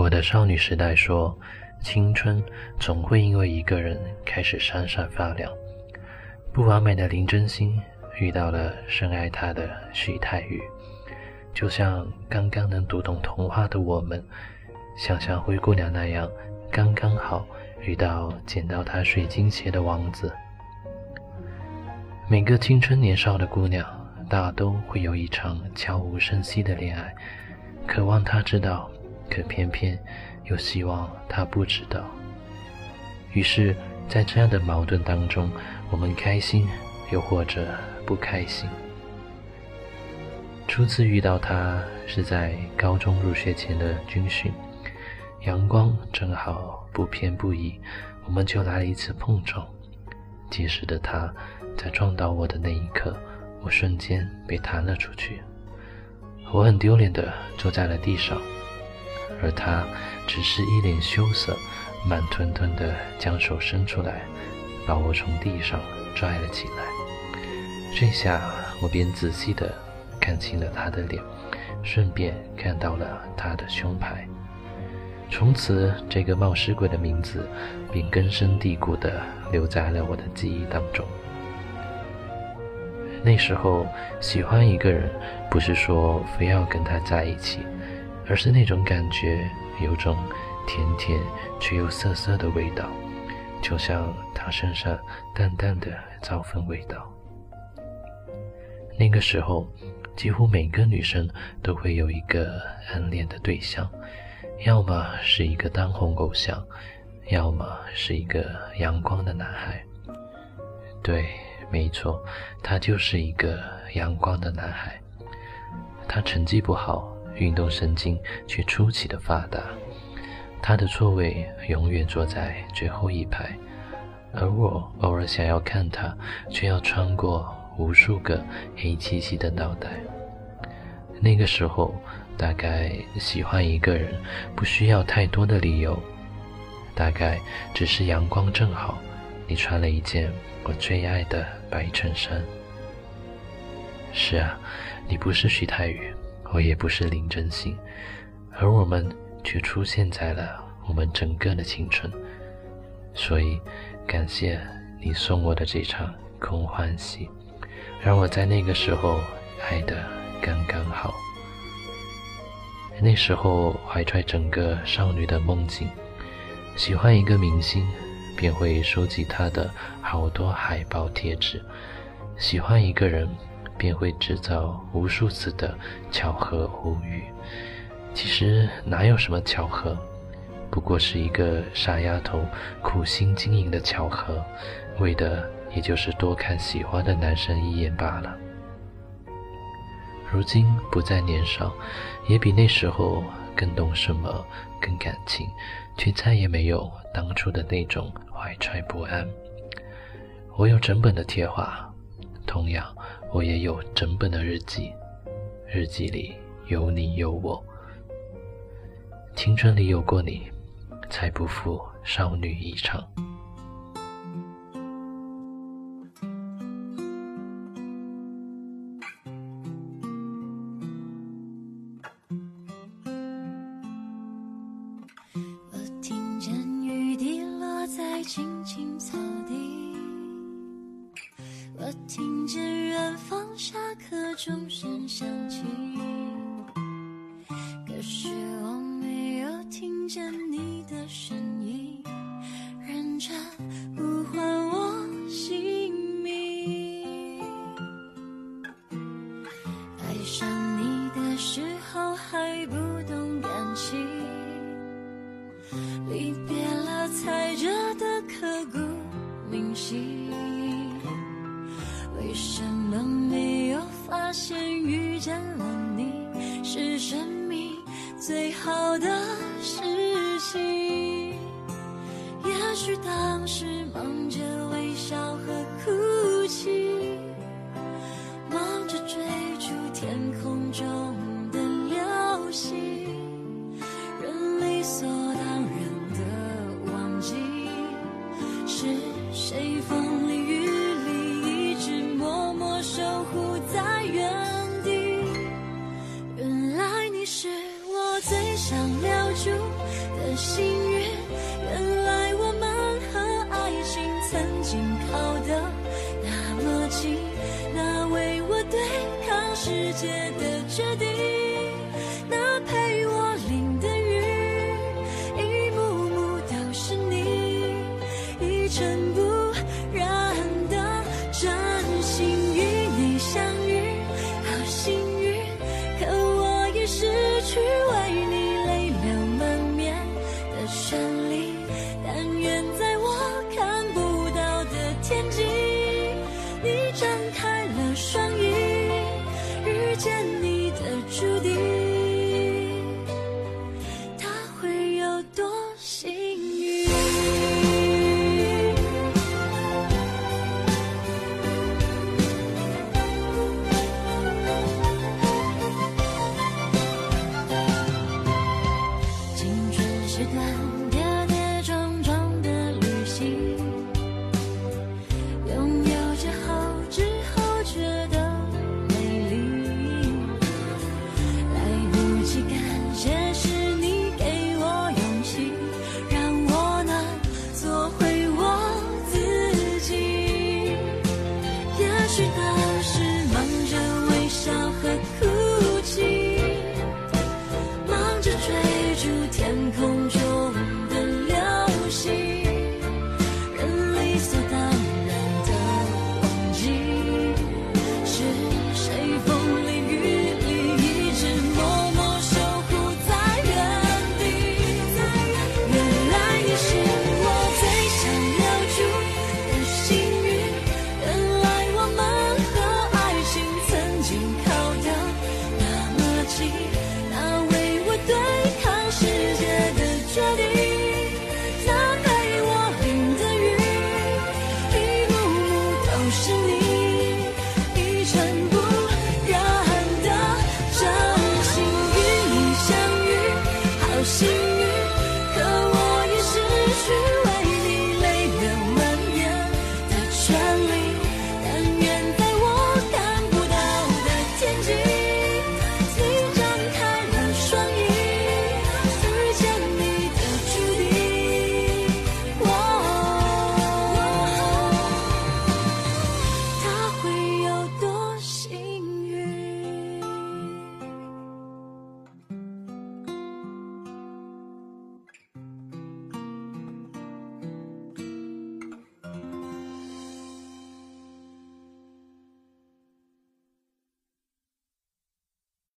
我的少女时代说，青春总会因为一个人开始闪闪发亮。不完美的林真心遇到了深爱她的徐太宇，就像刚刚能读懂童话的我们，想像灰姑娘那样，刚刚好遇到捡到她水晶鞋的王子。每个青春年少的姑娘，大都会有一场悄无声息的恋爱，渴望她知道。可偏偏又希望他不知道，于是，在这样的矛盾当中，我们开心，又或者不开心。初次遇到他是在高中入学前的军训，阳光正好不偏不倚，我们就来了一次碰撞。结实的他，在撞到我的那一刻，我瞬间被弹了出去，我很丢脸的坐在了地上。而他只是一脸羞涩，慢吞吞地将手伸出来，把我从地上拽了起来。这下我便仔细地看清了他的脸，顺便看到了他的胸牌。从此，这个冒失鬼的名字便根深蒂固地留在了我的记忆当中。那时候，喜欢一个人，不是说非要跟他在一起。而是那种感觉，有种甜甜却又涩涩的味道，就像他身上淡淡的皂粉味道。那个时候，几乎每个女生都会有一个暗恋的对象，要么是一个当红偶像，要么是一个阳光的男孩。对，没错，他就是一个阳光的男孩。他成绩不好。运动神经却出奇的发达，他的座位永远坐在最后一排，而我偶尔想要看他，却要穿过无数个黑漆漆的脑袋。那个时候，大概喜欢一个人不需要太多的理由，大概只是阳光正好，你穿了一件我最爱的白衬衫。是啊，你不是徐太宇。我也不是林真心，而我们却出现在了我们整个的青春，所以感谢你送我的这场空欢喜，让我在那个时候爱的刚刚好。那时候怀揣整个少女的梦境，喜欢一个明星，便会收集他的好多海报贴纸；喜欢一个人。便会制造无数次的巧合偶遇，其实哪有什么巧合，不过是一个傻丫头苦心经营的巧合，为的也就是多看喜欢的男生一眼罢了。如今不再年少，也比那时候更懂什么，更感情，却再也没有当初的那种怀揣不安。我有整本的贴画。同样，我也有整本的日记日记里有你有我。青春里有过你才不负少女一场。我听见雨滴落在青青草情。是生命最好的事情。也许当时忙着微笑和哭泣忙着追逐天空中的流星。决定。